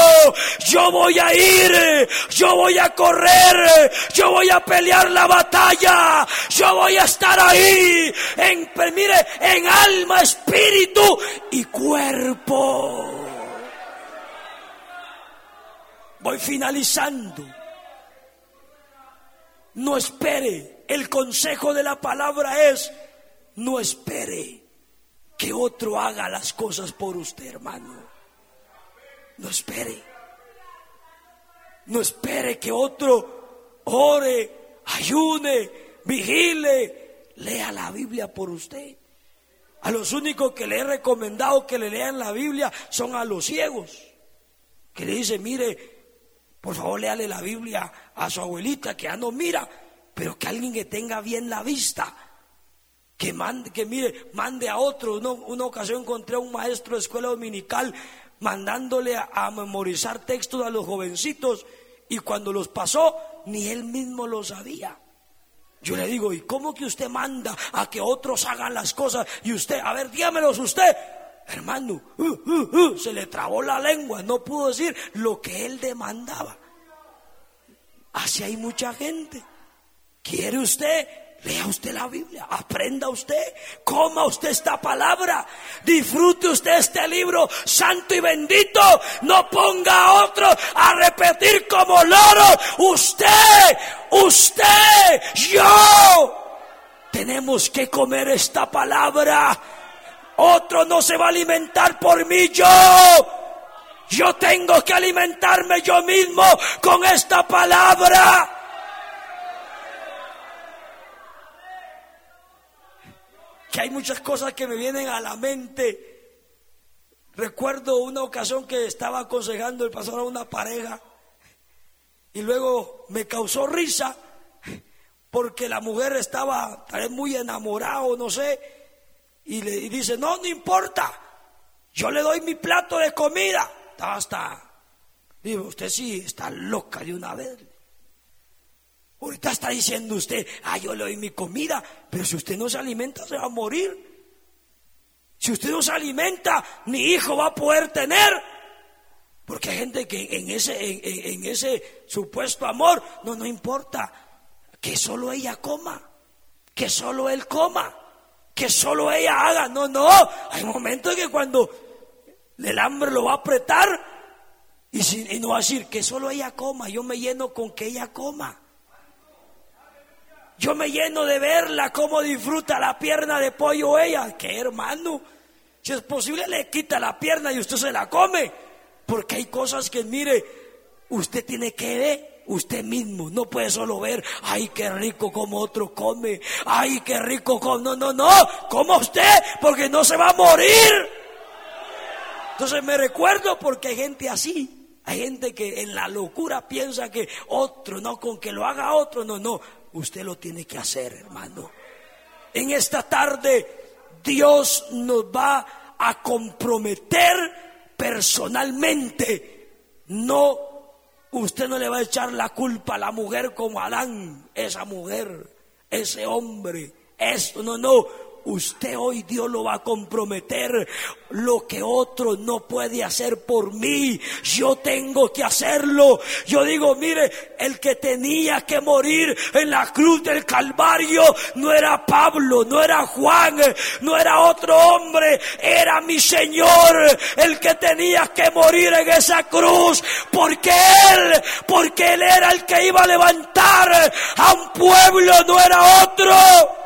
Speaker 1: yo voy a ir, yo voy a correr, yo voy a pelear la batalla, yo voy a estar ahí en, mire, en alma, espíritu y cuerpo. Voy finalizando. No espere. El consejo de la palabra es, no espere que otro haga las cosas por usted, hermano. No espere. No espere que otro ore, ayune, vigile, lea la Biblia por usted. A los únicos que le he recomendado que le lean la Biblia son a los ciegos. Que le dice, mire, por favor, léale la Biblia a su abuelita que ya no mira, pero que alguien que tenga bien la vista, que mande, que mire, mande a otro. una ocasión encontré a un maestro de escuela dominical mandándole a, memorizar textos a los jovencitos y cuando los pasó, ni él mismo lo sabía. Yo le digo, ¿y cómo que usted manda a que otros hagan las cosas? Y usted, a ver, dígamelos usted. Hermano, uh, uh, uh, se le trabó la lengua, no pudo decir lo que él demandaba. Así hay mucha gente. ¿Quiere usted? Lea usted la Biblia, aprenda usted, coma usted esta palabra, disfrute usted este libro santo y bendito, no ponga a otro a repetir como loro, usted, usted, yo, tenemos que comer esta palabra otro no se va a alimentar por mí, yo. Yo tengo que alimentarme yo mismo con esta palabra. Que hay muchas cosas que me vienen a la mente. Recuerdo una ocasión que estaba aconsejando el pastor a una pareja y luego me causó risa porque la mujer estaba tal vez muy enamorada o no sé y le dice, no, no importa, yo le doy mi plato de comida. Hasta, digo, usted sí está loca de una vez. Ahorita está diciendo usted, ah, yo le doy mi comida, pero si usted no se alimenta se va a morir. Si usted no se alimenta, ni hijo va a poder tener. Porque hay gente que en ese, en ese supuesto amor, no, no importa, que solo ella coma, que solo él coma que solo ella haga. No, no. Hay momentos en que cuando el hambre lo va a apretar y, no va a decir que solo ella coma. Yo me lleno con que ella coma. Yo me lleno de verla cómo disfruta la pierna de pollo ella. Que hermano, si es posible le quita la pierna y usted se la come. Porque hay cosas que mire, usted tiene que ver usted mismo. No puede solo ver, ay, qué rico como otro come, ay, qué rico como... No, no, no, como usted, porque no se va a morir. Entonces me recuerdo porque hay gente así. Hay gente que en la locura piensa que otro, no, con que lo haga otro, no, no. Usted lo tiene que hacer, hermano. En esta tarde Dios nos va a comprometer personalmente, no Usted no le va a echar la culpa a la mujer como Adán, esa mujer, ese hombre, esto, no, no. Usted hoy Dios lo va a comprometer. Lo que otro no puede hacer por mí, yo tengo que hacerlo. Yo digo, mire, el que tenía que morir en la cruz del Calvario no era Pablo, no era Juan, no era otro hombre, era mi Señor el que tenía que morir en esa cruz. Porque Él, porque Él era el que iba a levantar a un pueblo, no era otro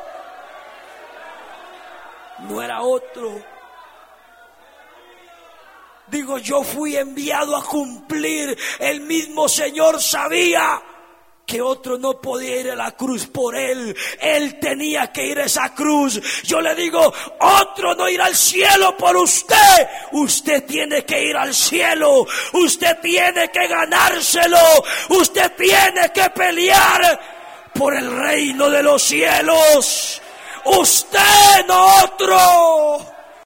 Speaker 1: no era otro. Digo, yo fui enviado a cumplir. El mismo Señor sabía que otro no podía ir a la cruz por él. Él tenía que ir a esa cruz. Yo le digo, otro no irá al cielo por usted. Usted tiene que ir al cielo. Usted tiene que ganárselo. Usted tiene que pelear por el reino de los cielos. Usted, no otro.